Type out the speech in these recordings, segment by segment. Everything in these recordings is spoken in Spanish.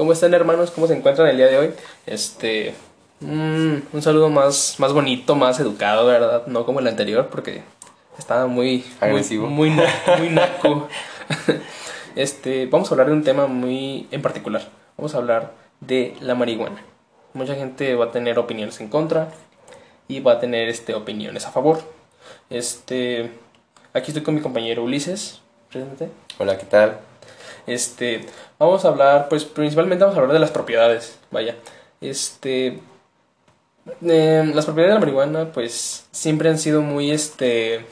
¿Cómo están hermanos? ¿Cómo se encuentran el día de hoy? Este, mm, un saludo más, más bonito, más educado, ¿verdad? No como el anterior, porque estaba muy agresivo, muy, muy, muy naco. este, vamos a hablar de un tema muy en particular. Vamos a hablar de la marihuana. Mucha gente va a tener opiniones en contra y va a tener este opiniones a favor. Este, aquí estoy con mi compañero Ulises. Presente. Hola, ¿qué tal? Este, vamos a hablar, pues principalmente vamos a hablar de las propiedades, vaya. Este, em, las propiedades de la marihuana, pues siempre han sido muy, este,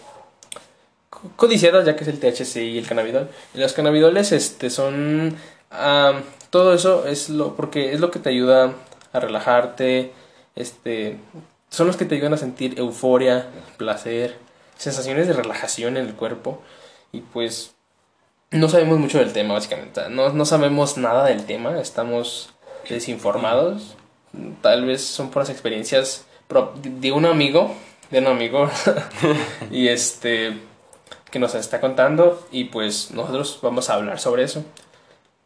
codiciadas, ya que es el THC y el cannabidol. Los cannabidoles, este, son, todo eso es lo, porque es lo que te ayuda a relajarte, este, son los que te ayudan a sentir euforia, placer, sensaciones de relajación en el cuerpo. Y pues no sabemos mucho del tema, básicamente. No, no sabemos nada del tema, estamos desinformados. Tal vez son por las experiencias de un amigo, de un amigo, y este, que nos está contando, y pues nosotros vamos a hablar sobre eso.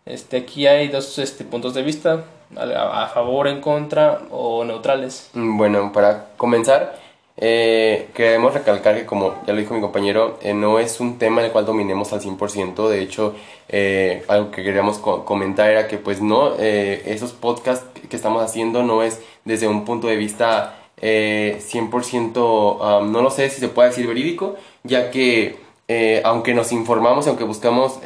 Este, aquí hay dos este, puntos de vista, a, a favor, en contra o neutrales. Bueno, para comenzar, eh, queremos recalcar que, como ya lo dijo mi compañero, eh, no es un tema el cual dominemos al 100%. De hecho, eh, algo que queríamos comentar era que, pues, no, eh, esos podcasts que estamos haciendo no es desde un punto de vista 100%, um, no lo sé si se puede decir verídico, ya que, aunque nos informamos, aunque buscamos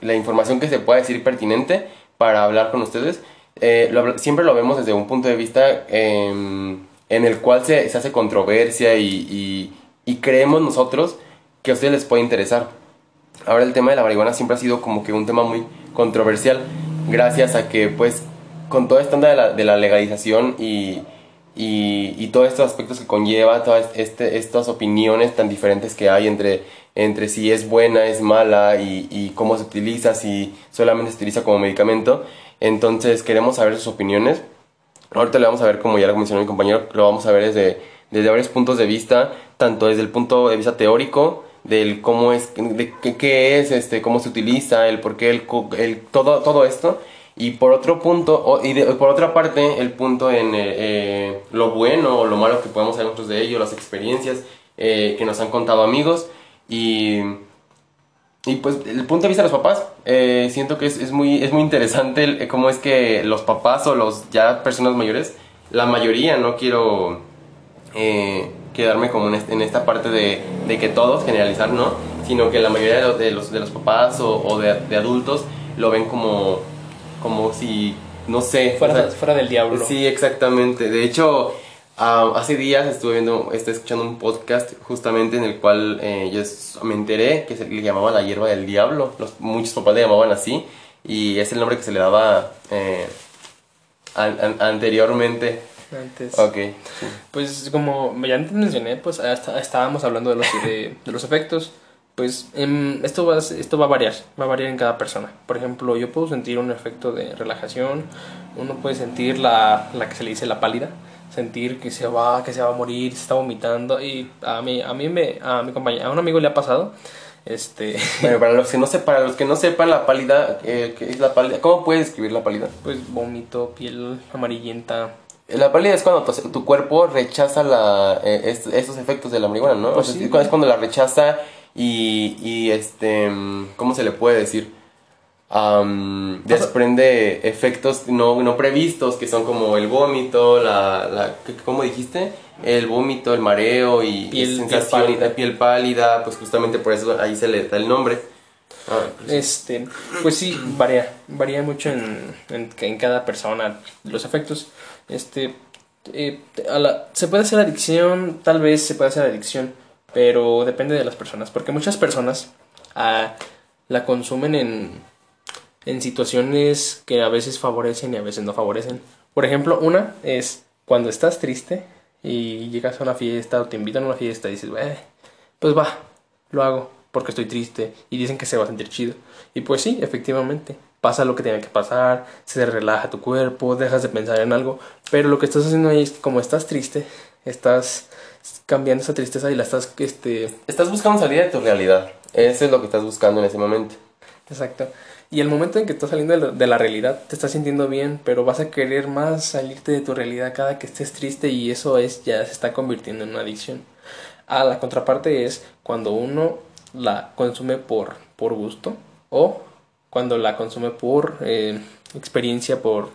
la información que se pueda decir pertinente para hablar con ustedes, siempre lo vemos desde un punto de vista em, en el cual se, se hace controversia y, y, creemos nosotros que a ustedes les puede interesar. Ahora el tema de la marihuana siempre ha sido como que un tema muy controversial, gracias a que pues con todo esto de la, de la legalización y, y, y, todos estos aspectos que conlleva, todas este, estas opiniones tan diferentes que hay entre, entre si es buena, es mala y, y cómo se utiliza, si solamente se utiliza como medicamento. Entonces queremos saber sus opiniones Ahorita le vamos a ver, como ya lo mencionó mi compañero, lo vamos a ver desde, desde varios puntos de vista, tanto desde el punto de vista teórico, del cómo es, de qué, es, este, cómo se utiliza, el por qué, el, el, todo, todo esto. Y por otro punto, y por otra parte, el punto en eh, eh, lo bueno o lo malo que podemos saber nosotros de ello, las experiencias eh, que nos han contado amigos. Y y pues el punto de vista de los papás, eh, siento que es, es, muy, es muy interesante cómo es que los papás o los ya personas mayores, la mayoría, no quiero eh, quedarme como en, esta parte de, de, que todos, generalizar, ¿no? Sino que la mayoría de los, de los, papás o, o de, de, adultos lo ven como, como si, no sé... Fuera, fuera del diablo. Sí, exactamente. De hecho, Ah, hace días estuve viendo, estoy escuchando un podcast justamente en el cual eh, yo me enteré que se le llamaba la hierba del diablo. Los, muchos papás le llamaban así y es el nombre que se le daba eh, anteriormente. Antes. Ok. Pues como ya antes mencioné, pues estábamos hablando de los, de, los efectos. Pues em, esto, va, esto va a variar, va a variar en cada persona. Por ejemplo, yo puedo sentir un efecto de relajación, uno puede sentir la, la que se le dice la pálida, sentir que se va, que se va a morir, se está vomitando y a mí, a mí me, a mi compañero, a un amigo le ha pasado. Este... Bueno, para los que no sepan, para los que no sepan la pálida, eh, ¿qué es la pálida? ¿Cómo puedes describir la pálida? Pues vómito, piel amarillenta. La pálida es cuando tu, cuerpo rechaza la, eh, estos efectos de la marihuana, ¿no? Pues es cuando la rechaza y, y este, ¿cómo se le puede decir? Desprende efectos no, no previstos que son como el vómito, la, la ¿cómo dijiste? El vómito, el mareo y piel, sensación piel pálida. piel pálida, pues justamente por eso ahí se le da el nombre. Ah, pues este, pues sí, varía, varía mucho en, en, cada persona los efectos. Este, eh, se puede hacer adicción, tal vez se puede hacer adicción, pero depende de las personas, porque muchas personas ah, la consumen en en situaciones que a veces favorecen y a veces no favorecen. Por ejemplo, una es cuando estás triste y llegas a una fiesta o te invitan a una fiesta y dices, pues va, lo hago porque estoy triste y dicen que se va a sentir chido. Y pues sí, efectivamente, pasa lo que tiene que pasar, se relaja tu cuerpo, dejas de pensar en algo, pero lo que estás haciendo ahí es que como estás triste, estás cambiando esa tristeza y la estás este estás buscando salir de tu realidad. Eso es lo que estás buscando en ese momento. Exacto. Y el momento en que estás saliendo de la, realidad, te estás sintiendo bien, pero vas a querer más salirte de tu realidad cada que estés triste y eso es ya se está convirtiendo en una adicción. Ah, la contraparte es cuando uno la consume por, por gusto o cuando la consume por eh, experiencia, por,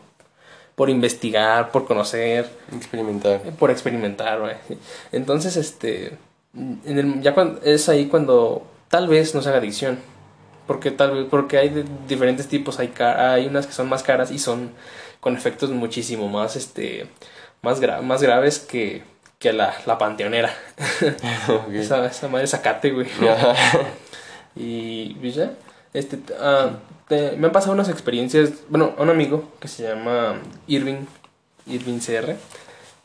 por investigar, por conocer, Experimentar. por experimentar, güey. Entonces, este, en el- ya cuando, es ahí cuando tal vez no se haga adicción. Porque tal vez, porque hay de diferentes tipos, hay, hay unas que son más caras y son con efectos muchísimo más, este, más, gra- más graves que, que la, la panteonera. Esa, esa madre sacate, güey. Y ya, este, te- me han pasado unas experiencias, bueno, a un amigo que se llama Irving, Irving CR,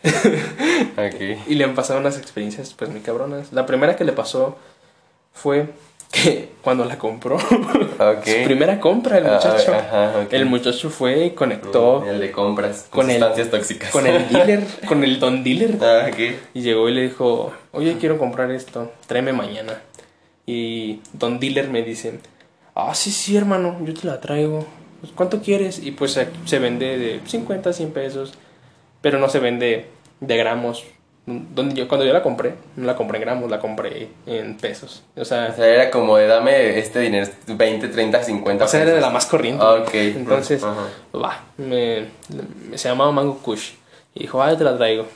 Ok. y le han pasado unas experiencias pues muy cabronas. La primera que le pasó fue que cuando la compró, su primera compra el Ah, muchacho, ajá, el muchacho fue y conectó El de compras. con Con el- sustancias tóxicas. con el dealer, con el don dealer. Ah. Y llegó y le dijo, oye, quiero comprar esto, tráeme mañana. Y Don Dealer me dice, ah, sí, sí, hermano, yo te la traigo. Pues, ¿Cuánto quieres? Y pues se, se vende de 50, 100 pesos, pero no se vende de gramos. Donde yo, cuando yo la compré, no la compré en gramos, la compré en pesos. O O sea, sea, era como de dame este dinero, 20, 30, 50 o sea era de pesos. la más corriente. Ah, ok. Entonces, va, me, me- se llamaba Mango Kush. Y dijo, ah, yo te la traigo.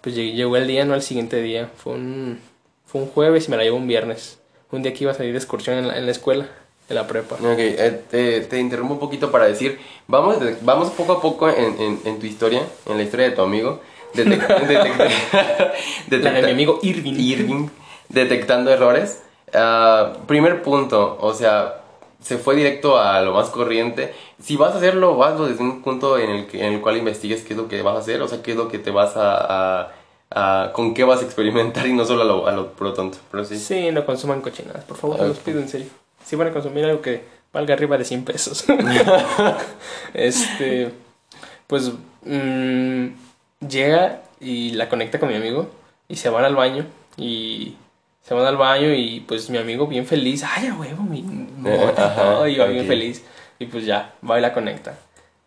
Pues lleg- llegó el día, no al siguiente día. Fue un, fue un jueves y me la llevó un viernes. Un día que iba a salir de excursión en la, en la escuela, en la prepa. Ok, eh, te, te interrumpo un poquito para decir, vamos, de- vamos poco a poco en, en, en tu historia, en la historia de tu amigo, detec- detec- La de detecta- mi amigo Irving. Irving, detectando errores. Ah, primer punto, o sea, se fue directo a lo más corriente. Si vas a hacerlo, hazlo desde un punto en el, que, en el cual investigues qué es lo que vas a hacer, o sea, qué es lo que te vas a... a- a- con qué vas a experimentar y no solo a lo, a lo puro tonto. Pero sí. Sí, no consuman cochinadas, por favor, se los pido en serio. Si van a consumir algo que valga arriba de 100 pesos. este, pues mm, llega y la conecta con mi amigo y se van al baño y se van al baño y pues mi amigo bien feliz, ay, a huevo, mi mota y Ajá, todo", y va bien feliz y pues ya, va y la conecta.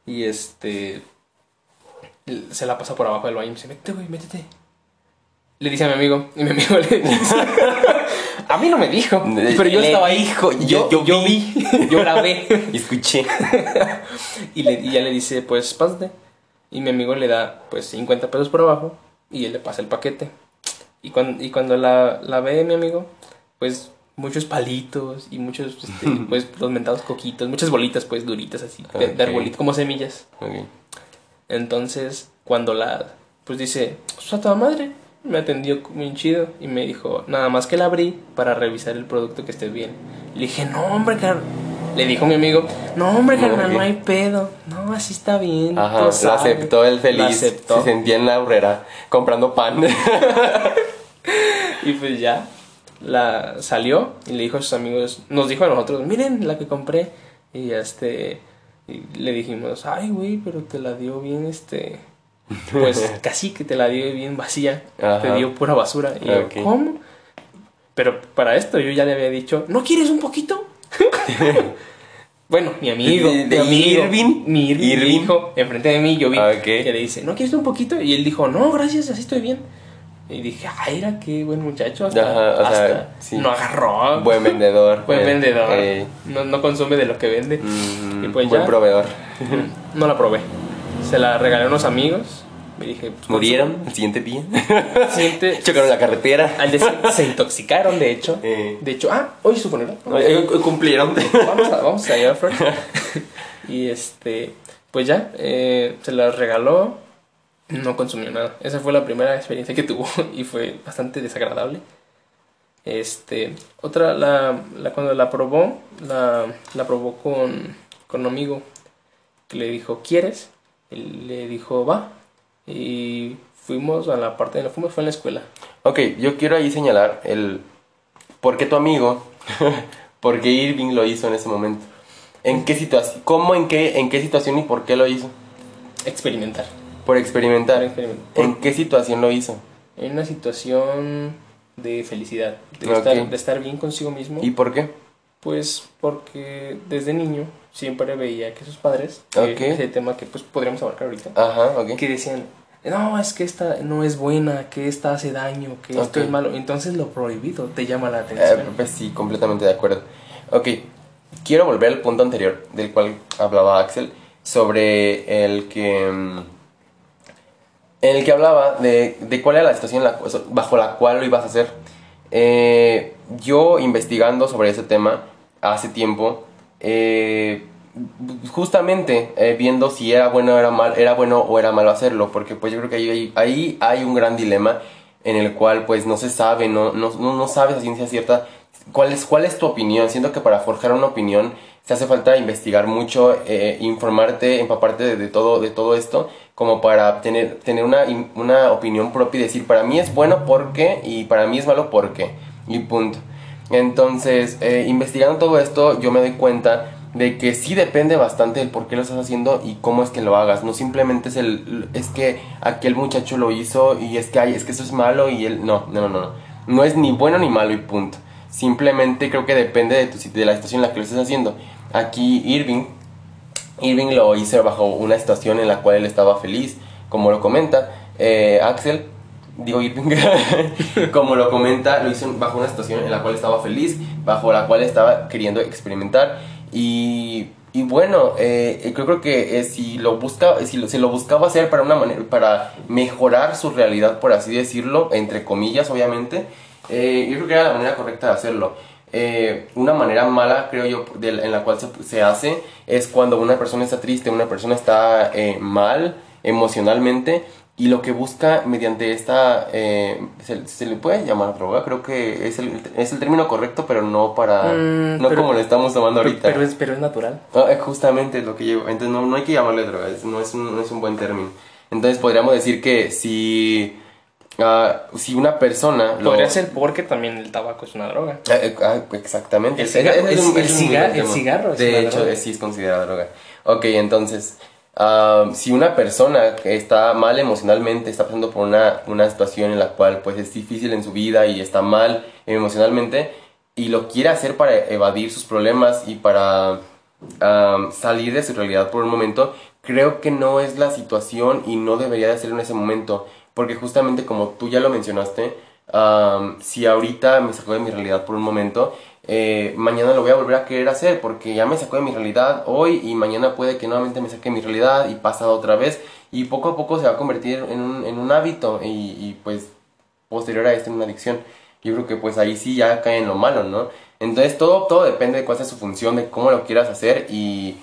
Y este se la pasa por abajo del baño y me dice, "Métete, güey, métete." Le dice a mi amigo y mi amigo le dice, a mí no me dijo, pero yo Le estaba ahí, dijo, yo, yo vi, yo grabé. Y escuché. Y, le, y ya le dice, pues pásate. Y mi amigo le da pues 50 pesos por abajo y él le pasa el paquete. Y cuando, y cuando la, la ve mi amigo, pues muchos palitos y muchos, este, pues los mentados coquitos, muchas bolitas pues duritas así, de, arbolito, como semillas. Entonces, cuando la, pues dice, pues a toda madre, me atendió bien chido y me dijo, nada más que la abrí para revisar el producto que esté bien. Le dije, no, hombre, car Le dijo mi amigo, no, hombre, No, carnal, no hay pedo. No, así está bien. Ajá, tú lo sabes". aceptó el Lo feliz. aceptó. Se sentía en la horrera comprando pan. Y pues ya, la salió y le dijo a sus amigos, nos dijo a nosotros, miren la que compré. Y este, y le dijimos, ay, güey, pero te la dio bien, este, pues casi que te la dio bien vacía. Ajá. Te dio pura basura. Y yo. ¿cómo? Pero para esto yo ya le había dicho, ¿no quieres un poquito? bueno, mi amigo, ¿De- mi de amigo, Irving? mi Irving, Irving. dijo, enfrente de mí, yo vi Ok. que le dice, ¿no quieres un poquito? Y él dijo, no, gracias, así estoy bien. Y dije, ay, era qué buen muchacho. Hasta, Ajá, o sea, hasta sí. no agarró. Buen vendedor. Buen Eh, vendedor. eh, no, no consume de lo que vende. mm, Y pues buen ya. proveedor. No la probé. Se la regalé a unos amigos. Me dije, pues, Murieron el siguiente día. Siguiente, Chocaron la carretera. al siguiente se intoxicaron, de hecho. Eh. De hecho, ah, hoy es su funeral. Cumplieron. Vamos a, vamos a ir a y este, pues ya, eh, se las regaló. No consumió nada. Esa fue la primera experiencia que tuvo y fue bastante desagradable. Este, otra, la, la- cuando la probó, la, la probó con, con un amigo que le dijo, ¿quieres? Él le dijo, va. Y fuimos a la parte de la fuimos, fue en la escuela. Ok, yo quiero ahí señalar el por qué tu amigo, por qué Irving lo hizo en ese momento. ¿En qué situación? ¿Cómo, en qué, en qué situación y por qué lo hizo? Experimentar. Por experimentar. Por experimentar. ¿En qué situación lo hizo? En una situación de felicidad, de, estar, de estar bien consigo mismo. ¿Y por qué? Pues porque desde niño siempre veía que sus padres, Ok. que ese tema que pues podríamos abarcar ahorita, Ajá, ok. que decían, no, es que esta no es buena, que esta hace daño, que esto es malo. Entonces lo prohibido te llama la Eh, atención. pues sí, completamente de acuerdo. Ok, quiero volver al punto anterior del cual hablaba Axel sobre el que... mm, En el que hablaba de, de cuál era la situación la bajo la cual lo ibas a hacer. Eh, yo investigando sobre ese tema hace tiempo, eh, justamente eh, viendo si era bueno o era, mal, era bueno o era malo hacerlo, porque pues yo creo que ahí, ahí, hay un gran dilema en el cual pues no se sabe, no, no, no, sabes a ciencia cierta cuál es, cuál es tu opinión. Siento que para forjar una opinión se hace falta investigar mucho, eh, informarte, empaparte de, de todo, de todo esto, como para tener, tener una, una opinión propia y decir, para mí es bueno porque y para mí es malo porque y punto. Entonces, eh, investigando todo esto, yo me doy cuenta de que sí depende bastante del por qué lo estás haciendo y cómo es que lo hagas. No simplemente es el es que aquel muchacho lo hizo y es que ay, es que eso es malo y él no, no, no, no. No es ni bueno ni malo y punto. Simplemente creo que depende de tu de la situación en la que lo estés haciendo. Aquí Irving Irving lo hizo bajo una situación en la cual él estaba feliz, como lo comenta eh, Axel. Digo Irving, como lo comenta, lo hizo bajo una situación en la cual estaba feliz, bajo la cual estaba queriendo experimentar. Y, y bueno, eh, yo creo que eh, si lo busca, si lo, si lo buscaba hacer para una manera, para mejorar su realidad, por así decirlo, entre comillas, obviamente, eh, yo creo que era la manera correcta de hacerlo. Eh, una manera mala, creo yo, en la cual se, se hace es cuando una persona está triste, una persona está eh, mal emocionalmente y lo que busca mediante esta, eh, se, se le puede llamar droga, creo que es el, es el término correcto, pero no para, Mm, no pero- como lo estamos tomando Pero- ahorita. Pero es, pero es natural. Ah, es justamente lo que llevo. Entonces no, no hay que llamarle droga, es- no, es un, no es un buen término. Entonces podríamos decir que si, ah, si una persona... lo- Podría ser porque también el tabaco es una droga. Ah, eh, ah, exactamente. El cigarro- es un ciga- buen el tema. cigarro es De una hecho, droga. eh, sí es considerada droga. Ok, entonces, si una persona está mal emocionalmente, está pasando por una, una situación en la cual pues es difícil en su vida y está mal emocionalmente y lo quiere hacer para evadir sus problemas y para salir de su realidad por un momento, creo que no es la situación y no debería de hacerlo en ese momento. Porque justamente como tú ya lo mencionaste, si ahorita me sacó de mi realidad por un momento, eh, mañana lo voy a volver a querer hacer porque ya me sacó de mi realidad hoy y mañana puede que nuevamente me saque de mi realidad y pasa otra vez y poco a poco se va a convertir en un, en hábito y, y, pues posterior a esto en una adicción. Yo creo que pues ahí sí ya cae en lo malo, ¿no? Entonces todo, todo depende de cuál sea su función, de cómo lo quieras hacer y,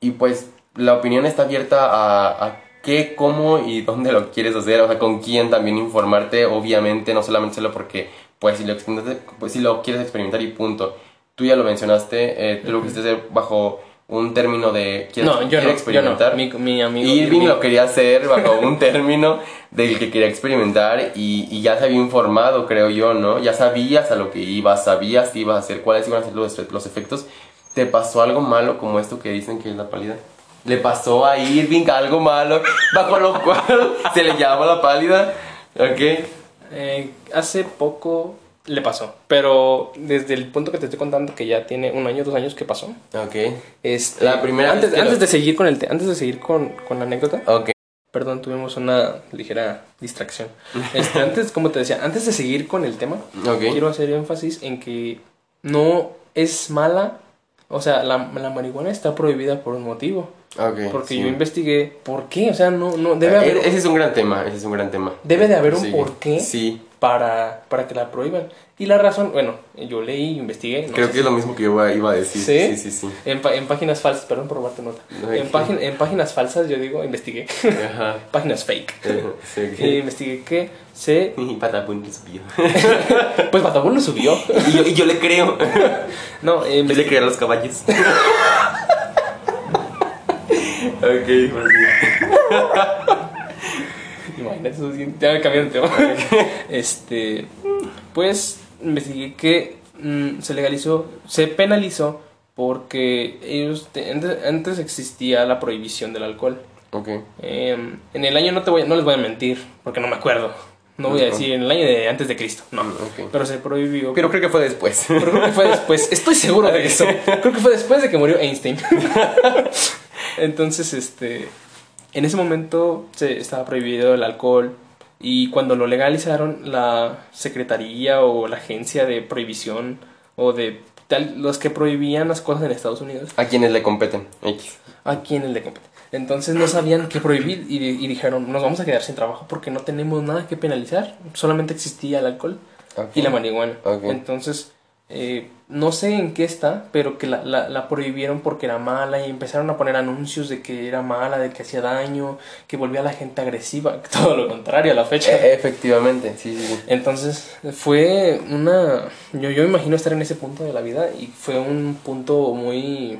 y pues la opinión está abierta a, a qué, cómo y dónde lo quieres hacer, o sea, con quién también informarte, obviamente, no solamente solo porque, pues, si lo, experimentaste- pues, si lo quieres experimentar y punto. Tú ya lo mencionaste, eh, tú lo quisiste hacer bajo un término de quieres, No, yo no, yo experimentar. no. Mi, mi amigo Irving lo quería hacer bajo un término del que quería experimentar y, y ya se había informado, creo yo, ¿no? Ya sabías a lo que ibas, sabías qué ibas a hacer, cuáles iban a ser los, los efectos. ¿Te pasó algo malo como esto que dicen que es la pálida? Le pasó a Irving algo malo, bajo lo cual se le llama la pálida. ¿Ok? Eh, hace poco le pasó, pero desde el punto que te estoy contando que ya tiene un año, dos años que pasó. Ok. Este, La primera antes, antes lo- de seguir con el te- antes de seguir con, con la anécdota, Ok. perdón, tuvimos una ligera distracción. Este, antes, como te decía, antes de seguir con el tema, Ok. quiero hacer énfasis en que no es mala, o sea, la, la marihuana está prohibida por un motivo. Porque sí. yo investigué por qué, o sea, no, no debe Eh, haber, Ese es un gran tema, ese es un gran tema. debe de haber un Sí. porqué Sí. para, para que la prohíban. Y la razón, bueno, yo leí, investigué. no Creo que es lo mismo que yo iba a decir. ¿Sí? Sí, sí. En, en páginas falsas, perdón por robarte nota. No, En, págin- en páginas falsas, yo digo, investigué. Ajá. páginas fake. Y investigué que se. Y Patapún lo subió. Pues Batabún lo subió. y, yo, y yo le creo. No, eh, Yo le creo a los caballos. Ok. Imagínate, eso sí, ya me cambié de tema. este. Pues investigué que mm, se legalizó, se penalizó porque ellos. te- antes, antes existía la prohibición del alcohol. Ok. Em, en el año no te voy, no les voy a mentir, porque no me acuerdo. No voy a decir en el año de antes de Cristo, no. Mm, ok. Pero se prohibió. Pero creo que fue después. Pero creo que fue después. Estoy seguro de eso. Creo que fue después de que murió Einstein. Entonces, este. En ese momento se estaba prohibido el alcohol. Y cuando lo legalizaron, la secretaría o la agencia de prohibición o de tal, los que prohibían las cosas en Estados Unidos, A quienes le competen. X. a quienes le compete. Entonces no sabían qué prohibir y, y dijeron, nos vamos a quedar sin trabajo porque no tenemos nada que penalizar. Solamente existía el alcohol y la marihuana. Entonces, eh, no sé en qué está, pero que la, la, la prohibieron porque era mala y empezaron a poner anuncios de que era mala, de que hacía daño, que volvía a la gente agresiva, todo lo contrario a la fecha. Eh, efectivamente, sí, sí, sí. Entonces, fue una... Yo, yo me imagino estar en ese punto de la vida y fue un punto muy...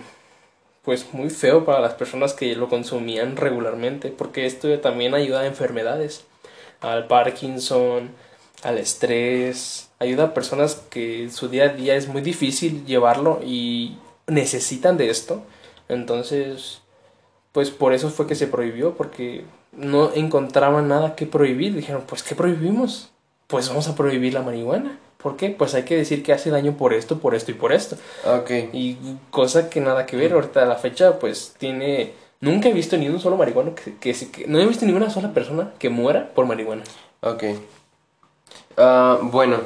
Pues muy feo para las personas que lo consumían regularmente, porque esto también ayuda a enfermedades, al Parkinson, al estrés, ayuda a personas que su día a día es muy difícil llevarlo y necesitan de esto. Entonces, pues por eso fue que se prohibió, porque no encontraban nada que prohibir. Dijeron, pues ¿qué prohibimos? Pues vamos a prohibir la marihuana. ¿Por qué? Pues hay que decir que hace daño por esto, por esto y por esto. Ok. Y cosa que nada que ver. Ahorita a la fecha, pues tiene... Nunca he visto ni un solo marihuano que, que, que- No he visto ninguna sola persona que muera por marihuana. Ok. Ah, bueno,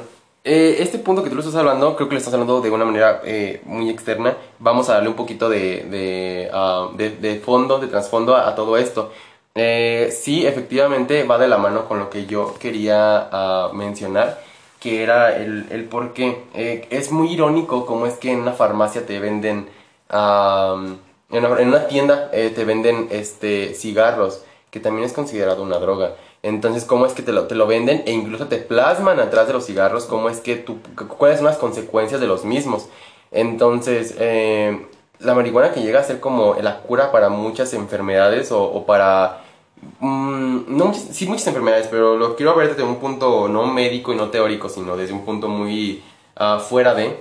eh, este punto que tú lo estás hablando, creo que lo estás hablando de una manera eh, muy externa. Vamos a darle un poquito de, de, ah, de- de fondo, de trasfondo a, todo esto. Eh, sí, efectivamente va de la mano con lo que yo quería ah, mencionar, que era el, el por qué. Eh, es muy irónico cómo es que en una farmacia te venden, en, una, en una tienda eh, te venden este, cigarros, que también es considerado una droga. Entonces, ¿cómo es que te lo, te lo venden? E incluso te plasman atrás de los cigarros cómo es que tú, cu- cuáles son las consecuencias de los mismos. Entonces, eh, la marihuana que llega a ser como la cura para muchas enfermedades o, o para... mm, no, sí, muchas enfermedades, pero lo quiero ver desde un punto no médico y no teórico, sino desde un punto muy ah, fuera de...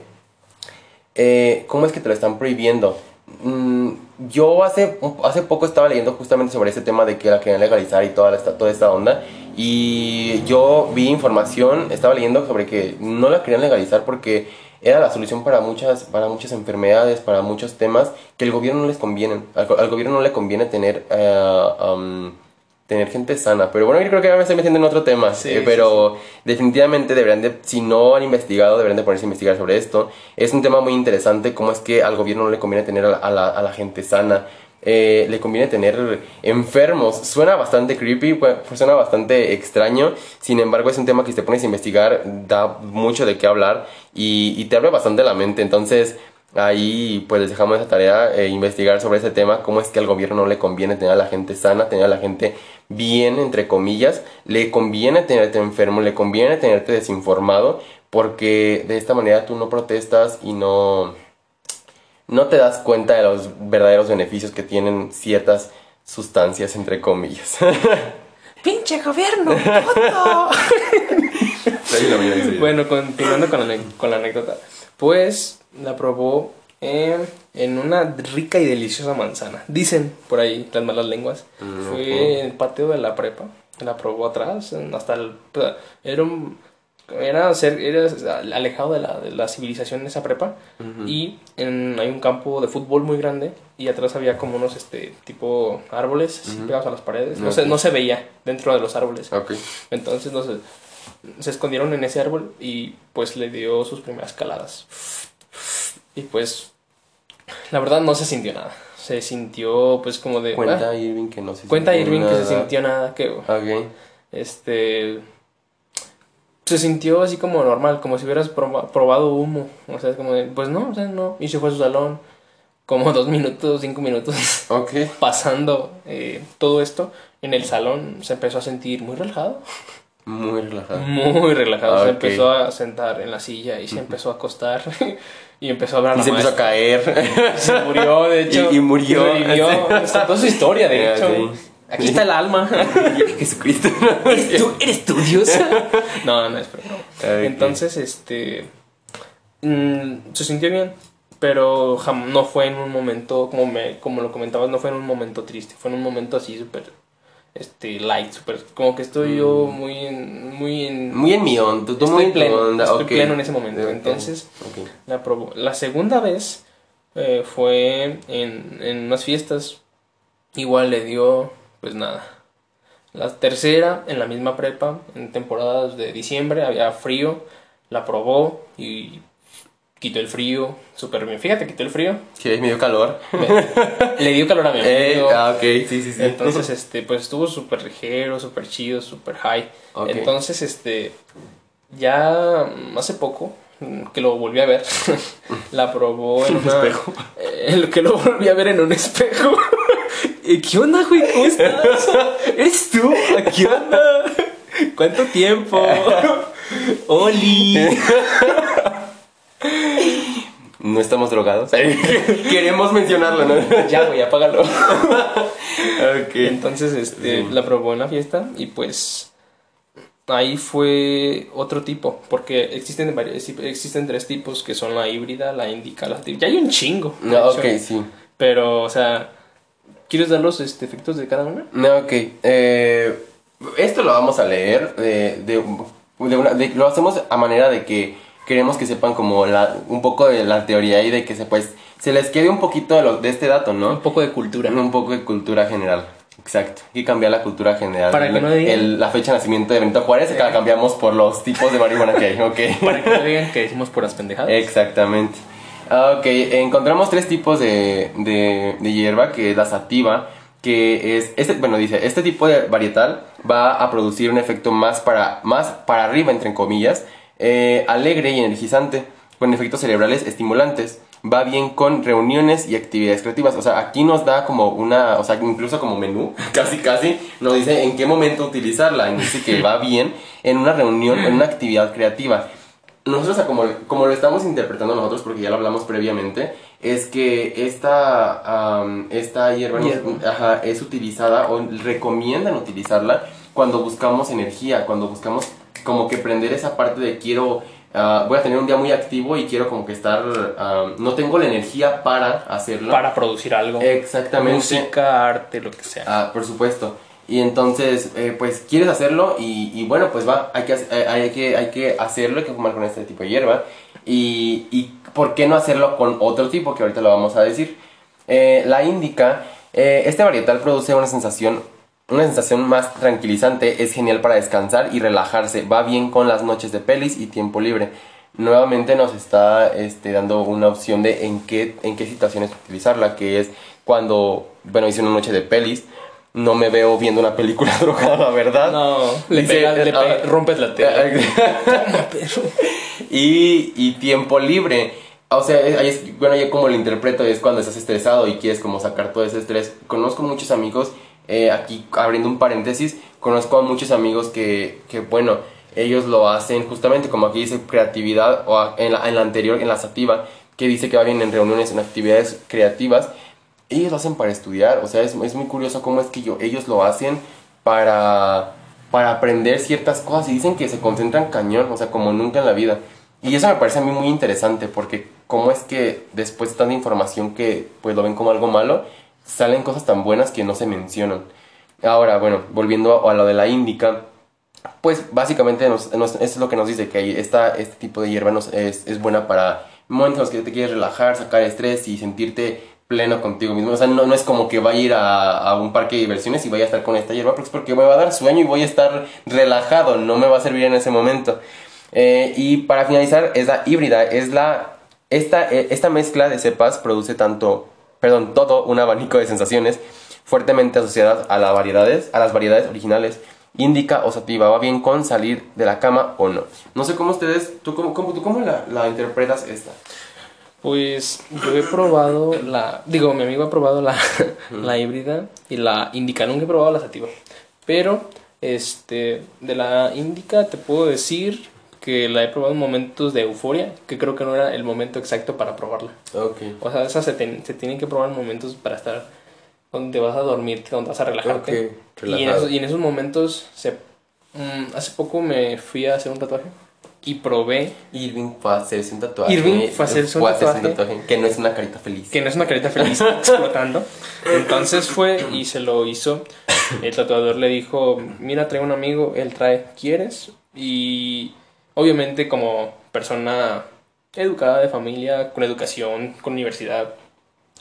Eh, ¿Cómo es que te lo están prohibiendo? Mm, yo hace, hace poco estaba leyendo justamente sobre ese tema de que la querían legalizar y toda, esta- toda esta onda. Y yo vi información, estaba leyendo sobre que no la querían legalizar porque era la solución para muchas, para muchas enfermedades, para muchos temas que el gobierno no les conviene. Al, go- al gobierno no le conviene tener, um, tener gente sana. Pero bueno, yo creo que ya me estoy metiendo en otro tema. Sí, eh, sí, pero definitivamente deberían de, si no han investigado, deberían de ponerse a investigar sobre esto. Es un tema muy interesante, cómo es que al gobierno no le conviene tener a la, a la- a la gente sana. Eh, le conviene tener enfermos. Suena bastante creepy, suena bastante extraño. Sin embargo, es un tema que si te pones a investigar, da mucho de qué hablar y, y te abre bastante la mente. Entonces, ahí pues les dejamos esa tarea, eh, investigar sobre ese tema, cómo es que al gobierno no le conviene tener a la gente sana, tener a la gente bien, entre comillas, le conviene tenerte enfermo, le conviene tenerte desinformado, porque de esta manera tú no protestas y no, no te das cuenta de los verdaderos beneficios que tienen ciertas sustancias, entre comillas. ¡Pinche gobierno! puto! Bueno, continuando con la, con la anécdota. Pues la probó eh, en una rica y deliciosa manzana. Dicen por ahí las malas lenguas. Mm, Fue en el patio de la prepa. La probó atrás, hasta el... Era un... Era, ser, era alejado de la, de la civilización en esa prepa y en, hay un campo de fútbol muy grande y atrás había como unos este tipo árboles pegados a las paredes no, se, no se veía dentro de los árboles entonces no sé, se escondieron en ese árbol y pues le dio sus primeras caladas. Y pues la verdad no se sintió nada. Se sintió pues como de... Cuenta ah, Irving que no se cuenta sintió Irving que se nada. sintió nada, que este... Se sintió así como normal, como si hubieras proba- probado humo. O sea, es como de, pues no, o sea, no. Y se fue a su salón como dos minutos, cinco minutos Ok. pasando eh, todo esto. En el salón se empezó a sentir muy relajado. Muy relajado. Muy relajado. Ah, Se empezó a sentar en la silla y se empezó a acostar. y empezó a hablar Y la se empezó a caer. Se murió, de hecho. Y- y murió. revivió. Nos contó su historia, de hecho. sí. Aquí está el alma. Jesucristo. ¿Eres tú, ¿Eres tú, Dios? no, no es broma. Ah, ok. Entonces, este. mm, se sintió bien. Pero no fue en un momento, como, me, como lo comentabas, no fue en un momento triste. Fue en un momento así súper este, light, super, como que estoy yo muy en, muy en... Muy en mi onda, estoy muy pleno, onda, estoy pleno en ese momento, entonces la probó. La segunda vez eh, fue en, en unas fiestas, igual le dio, pues nada. La tercera, en la misma prepa, en temporadas de diciembre, había frío, la probó y quitó el frío, súper bien. Fíjate, quitó el frío, Sí, me dio calor. le dio calor a mi Eh, amigo. ah, ok, sí, sí, sí. Entonces, este, pues estuvo súper ligero, súper chido, súper high. Ok. Entonces, este, ya hace poco que lo volví a ver, la probó en Un una... espejo. Eh, que lo volví a ver en un espejo. ¿Qué onda, güey? ¿Cómo estás? ¿Eres tú? ¿Qué onda? ¿Cuánto tiempo? Oli. No estamos drogados. Queremos mencionarlo, ¿no? Ya, güey, apágalo. ok. Entonces, este, Sí. la probó en la fiesta y pues ahí fue otro tipo, porque existen varios, existen tres tipos que son la híbrida, la indica, la ya hay un chingo. No, hecho. ok, sí. Pero, o sea, ¿quieres dar los este, efectos de cada una? No, ok. Eh, esto lo vamos a leer de, de, de una, de- lo hacemos a manera de que queremos que sepan como la, un poco de la teoría y de que se pues se les quede un poquito de, lo, de este dato, Un ¿no? poco de cultura. Un poco de cultura general. Exacto. Que cambiar la cultura general. Para que no digan- El- la fecha de nacimiento de Benito Juárez que la cambiamos por los tipos de marihuana que hay, ok. Para que no digan que decimos puras pendejadas. Exactamente. Ah, Ok, encontramos tres tipos de, de, de hierba, que es la sativa, que es, este, bueno, dice, este tipo de varietal va a producir un efecto más para, más para arriba, entre comillas, eh, alegre y energizante, con efectos cerebrales estimulantes. Va bien con reuniones y actividades creativas. O sea, aquí nos da como una, o sea, incluso como menú, casi casi, nos dice en qué momento utilizarla. Y dice que va bien en una reunión, en una actividad creativa nosotros, como, como lo estamos interpretando nosotros, porque ya lo hablamos previamente, es que esta, esta hierba, nos- Hierba. ajá, es utilizada o recomiendan utilizarla cuando buscamos energía, cuando buscamos como que prender esa parte de quiero, ah, voy a tener un día muy activo y quiero como que estar, am, no tengo la energía para hacerlo. Para producir algo. Exactamente. Música, arte, lo que sea. Ah, por supuesto. Y entonces, eh, pues quieres hacerlo y, y bueno, pues va, hay que, eh, hay, que, hay que hacerlo, hay que fumar con este tipo de hierba. Y, y ¿por qué no hacerlo con otro tipo que ahorita lo vamos a decir? Eh, la indica, eh, este varietal produce una sensación, una sensación más tranquilizante, es genial para descansar y relajarse, va bien con las noches de pelis y tiempo libre. Nuevamente nos está este, dando una opción de en qué, en qué situaciones utilizarla, que es cuando, bueno, hice una noche de pelis, no me veo viendo una película drogada, la verdad. No, le, Dice, le ah, pe- rompes la tele. y, y tiempo libre. O sea, es- ahí es, bueno, yo como lo interpreto es cuando estás estresado y quieres como sacar todo ese estrés. Conozco muchos amigos, eh, aquí abriendo un paréntesis, conozco a muchos amigos que, que, bueno, ellos lo hacen justamente como aquí dice creatividad o en la, en la anterior, en la sativa, que dice que va bien en reuniones, en actividades creativas. Ellos lo hacen para estudiar, o sea, es, es muy curioso cómo es que yo, ellos lo hacen para, para aprender ciertas cosas y dicen que se concentran cañón, o sea, como nunca en la vida. Y eso me parece a mí muy interesante porque cómo es que después de tanta información que pues lo ven como algo malo, salen cosas tan buenas que no se mencionan. Ahora, bueno, volviendo a, lo de la índica, pues básicamente nos, es lo que nos dice, que este tipo de hierba nos, es, es buena para momentos en los que te quieres relajar, sacar estrés y sentirte pleno contigo mismo. O sea, no, no es como que vaya a ir a, a un parque de diversiones y vaya a estar con esta hierba, porque es porque me va a dar sueño y voy a estar relajado, no me va a servir en ese momento. Eh, y para finalizar, es la híbrida, es la... Esta, eh, esta mezcla de cepas produce tanto, perdón, todo un abanico de sensaciones fuertemente asociadas a, las variedades, a las variedades originales, indica o sativa, va bien con salir de la cama o no. No sé cómo ustedes, ¿tú cómo, cómo- tú cómo la, la interpretas esta? Pues yo he probado la. Digo, mi amigo ha probado la, la híbrida y la indica. Nunca he probado la sativa. Pero, este. De la indica te puedo decir que la he probado en momentos de euforia. Que creo que no era el momento exacto para probarla. Ok. O sea, esas se, ten- se tienen que probar en momentos para estar. Donde vas a dormirte, donde vas a relajarte. Ok, y, en esos, y en esos momentos. Se, mm, hace poco me fui a hacer un tatuaje. Y probé Irving fue a hacerse un tatuaje. Irving fue a hacerse un tatuaje. Que no es una carita feliz. que no es una carita feliz explotando. Entonces fue y se lo hizo el tatuador le dijo, mira, trae un amigo, él trae, ¿quieres? Y obviamente como persona educada de familia, con educación, con universidad,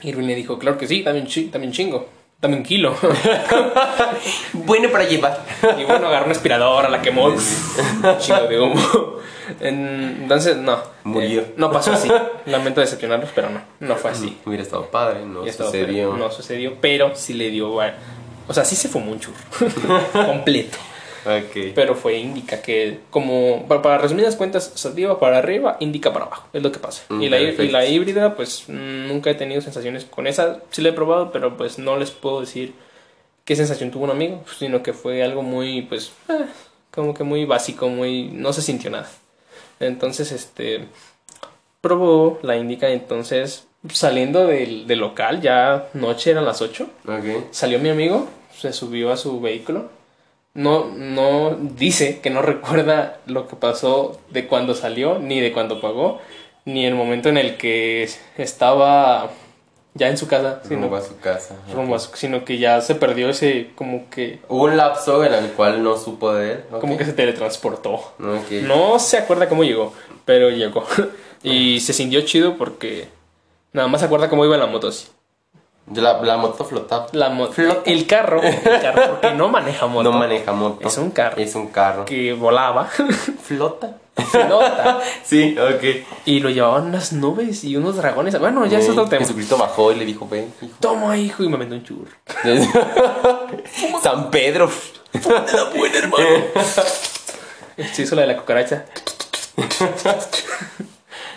Irving le dijo, claro que sí, también, también chingo. Dame un kilo. bueno para llevar. Y bueno, agarró una aspiradora, la quemó. Chingo de humo. Entonces, no. Murió. Eh, no pasó así. Lamento decepcionarlos, pero no. No fue así. Hubiera estado padre, no sucedió. no sucedió, pero sí le dio. O sea, sí se fumó un churro. Completo. Pero fue indica que, como para, resumir las cuentas, sativa para arriba, indica para abajo. Es lo que pasa. y, la, y, la, híbrida, pues nunca he tenido sensaciones con esa. Sí la he probado, pero pues no les puedo decir qué sensación tuvo un amigo, sino que fue algo muy, pues, eh, como que muy básico, muy. No se sintió nada. Entonces, este. Probó la indica, entonces saliendo del, del local, ya noche eran las 8. Salió mi amigo, se subió a su vehículo no, no dice que no recuerda lo que pasó de cuando salió, ni de cuando pagó, ni el momento en el que estaba ya en su casa. Sino, a su casa. sino que ya se perdió ese, como que... Hubo un lapso en el cual no supo de él. Como que se teletransportó. No se acuerda cómo llegó, pero llegó. y se sintió chido porque nada más se acuerda cómo iba en la moto así. La, la moto flotaba. La El carro, el carro, porque no maneja moto. No maneja moto. Es un carro. Es un carro. Que volaba. Flota. Flota. sí, ok. Y lo llevaban unas nubes y unos dragones. Bueno, ya es otro tema. Jesucristo bajó y le dijo, ven, hijo. Toma, hijo, y me metió un churro. San Pedro. la buena, hermano. Se hizo la de la cucaracha.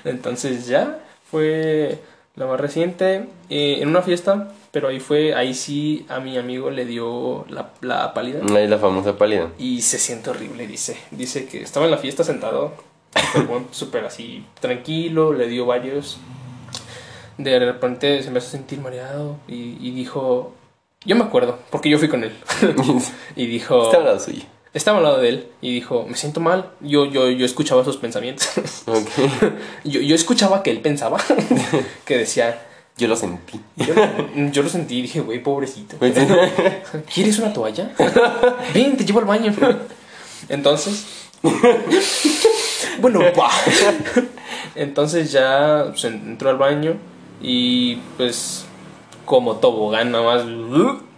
Entonces ya fue la más reciente, eh, en una fiesta, pero ahí fue, ahí sí a mi amigo le dio la, la pálida. Ahí la famosa pálida. Y se siente horrible, dice. Dice que estaba en la fiesta sentado, súper así, tranquilo, le dio varios. De repente se me hace sentir mareado y, y dijo, yo me acuerdo, porque yo fui con él. y dijo... Al suyo estaba al lado de él y dijo, me siento mal. Yo, yo, yo escuchaba sus pensamientos. yo, yo escuchaba que él pensaba, que decía... Yo lo sentí. Yo, lo sentí y dije, güey, pobrecito. ¿Quieres una toalla? Ven, te llevo al baño. Entonces... bueno, pa. Entonces ya pues, entró al baño y pues como tobogán nada más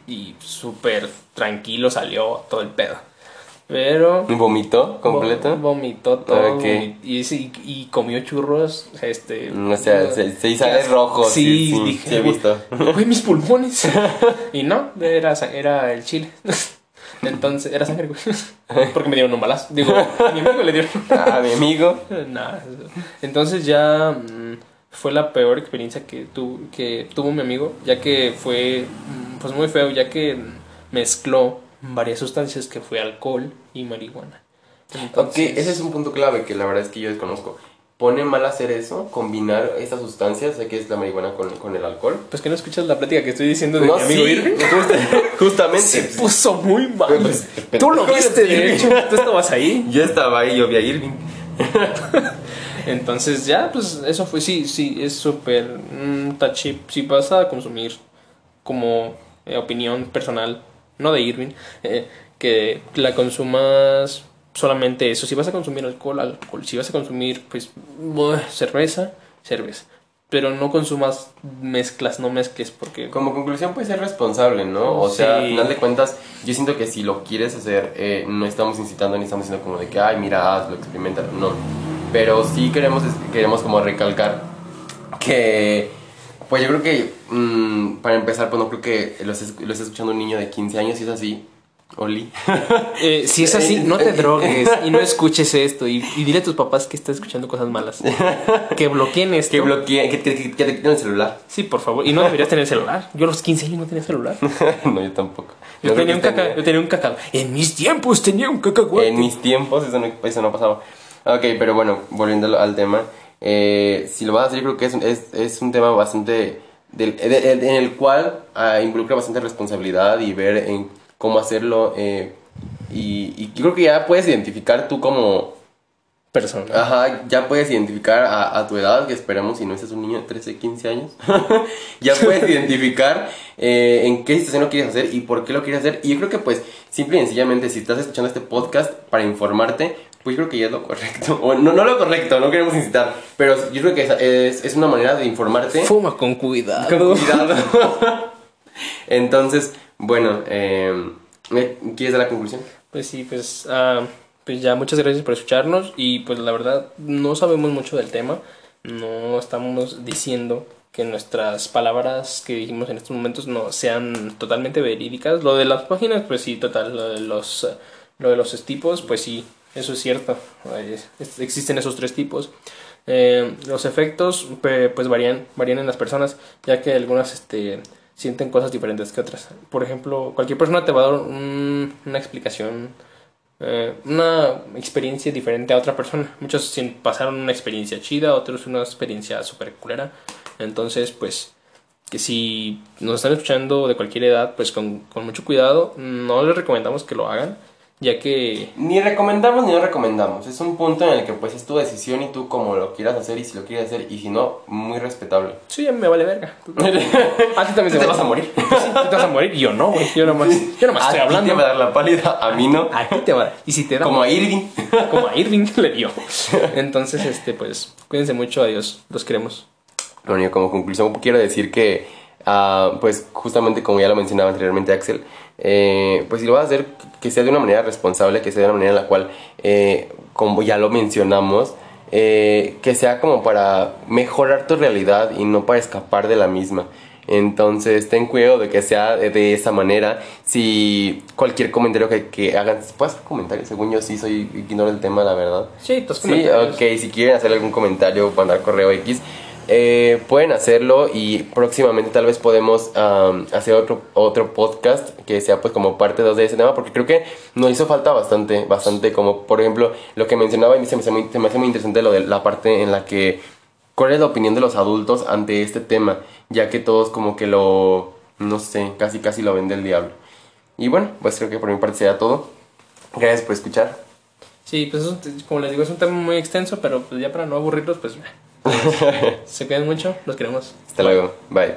y súper tranquilo salió todo el pedo. Pero. ¿Vomitó completo? vomitó todo. Y, y, comió churros. Este. O sea, se, hizo rojo. Sí, sí, dije. he visto. Güey, mis pulmones. y no, era, era el chile. Entonces, era sangre, güey. Porque me dieron un balazo. Digo, a mi amigo le dieron. a mi amigo. Nada. Entonces ya mm, fue la peor experiencia que, tu, que tuvo mi amigo. Ya que fue, mm, pues muy feo, ya que mezcló varias sustancias que fue alcohol y marihuana. Entonces, ese es un punto clave que la verdad es que yo desconozco. ¿Pone mal hacer eso? ¿Combinar estas sustancias? Sé que es la marihuana con, con, el alcohol. Pues que no escuchas la plática que estoy diciendo de mi amigo Irving. Justamente. Se puso muy mal. Pues, Tú lo viste, de hecho. Tú estabas ahí. Yo estaba ahí, yo vi a Irving. Entonces ya, pues eso fue, sí, sí, es súper mm, touchy. Si vas a consumir como eh, opinión personal no de Irving, eh, que la consumas solamente eso. Si vas a consumir alcohol, alcohol. Si vas a consumir, pues, cerveza, cerveza. Pero no consumas mezclas, no mezcles porque... Como conclusión puede ser responsable, ¿no? O sea, al final de cuentas, yo siento que si lo quieres hacer, eh, no estamos incitando ni estamos diciendo como de que, ay, mira, hazlo, experimenta, no. Pero sí queremos, queremos como recalcar que pues yo creo que, mm, para empezar, pues no creo que lo esté, lo esté escuchando un niño de 15 años, si es así. Oli. Eh, si es así, no te drogues y no escuches esto. Y, dile a tus papás que estás escuchando cosas malas. Que bloqueen esto. Que bloqueen, que, que, que, te quiten el celular. Sí, por favor. Y no deberías tener celular. Yo a los 15 años no tenía celular. no, yo tampoco. Yo, tenía un caca, yo tenía un cacao. En mis tiempos tenía un cacahuate. En mis tiempos eso no, eso no pasaba. Ok, pero bueno, volviendo al tema. Eh, si lo vas a hacer, yo creo que es, es, es un tema bastante... Del, en el cual ah, involucra bastante responsabilidad y ver en cómo hacerlo. Eh, y, y, creo que ya puedes identificar tú como persona. Ajá, ya puedes identificar a, a tu edad, que esperamos si no es un niño de 13, 15 años. ya puedes identificar eh, en qué situación lo quieres hacer y por qué lo quieres hacer. Y yo creo que pues, simple y sencillamente, si estás escuchando este podcast para informarte, pues yo creo que ya es lo correcto. O no, no lo correcto, no queremos incitar, pero yo creo que es, es, es una manera de informarte. Fuma con cuidado. Con cuidado. Entonces, bueno, eh, ¿quieres dar la conclusión? Pues sí, pues, ah, pues ya muchas gracias por escucharnos y pues la verdad no sabemos mucho del tema, no estamos diciendo que nuestras palabras que dijimos en estos momentos no sean totalmente verídicas. Lo de las páginas, pues sí, total, lo de los, lo de los tipos, pues sí, eso es cierto, existen esos tres tipos. Eh, los efectos pues varían, varían en las personas, ya que algunas este, sienten cosas diferentes que otras. Por ejemplo, cualquier persona te va a dar una explicación, eh, una experiencia diferente a otra persona. Muchos pasaron una experiencia chida, otros una experiencia super culera. Entonces, pues, que si nos están escuchando de cualquier edad, pues con, con mucho cuidado, no les recomendamos que lo hagan ya que... Ni recomendamos ni no recomendamos, es un punto en el que pues es tu decisión y tú como lo quieras hacer y si lo quieres hacer y si no, muy respetable. Sí, ya me vale verga. a ti también te, vas a morir. Sí, te vas a morir yo no, güey. Yo nomás, yo nomás estoy hablando. A ti te va a dar la pálida, a mí no. A ti te va a dar. Y si te da... Como a Irving. Como a Irving le dio. Entonces, este, pues, cuídense mucho, adiós, los queremos. Bueno, yo como conclusión quiero decir que, uh, pues, justamente como ya lo mencionaba anteriormente Axel, eh, pues si lo vas a hacer, que sea de una manera responsable, que sea de una manera en la cual, eh, como ya lo mencionamos, eh, que sea como para mejorar tu realidad y no para escapar de la misma. Entonces, ten cuidado de que sea de, esa manera. Si cualquier comentario que, que hagan, ¿puedes hacer comentarios? Según yo, sí, soy ignoro el tema, la verdad. Sí, tus comentarios. Sí, ok, si quieren hacer algún comentario, mandar correo X. Eh, pueden hacerlo y próximamente tal vez podemos hacer otro, otro podcast que sea pues como parte 2 de ese tema porque creo que nos hizo falta bastante, bastante como por ejemplo lo que mencionaba y se me, hace muy, se me hace muy interesante lo de la parte en la que cuál es la opinión de los adultos ante este tema ya que todos como que lo, no sé, casi casi lo ven del diablo. Y bueno, pues creo que por mi parte sería todo. Gracias por escuchar. Sí, pues como les digo, es un tema muy extenso, pero pues ya para no aburrirlos, pues Se cuidan mucho, los queremos. Hasta luego, bye.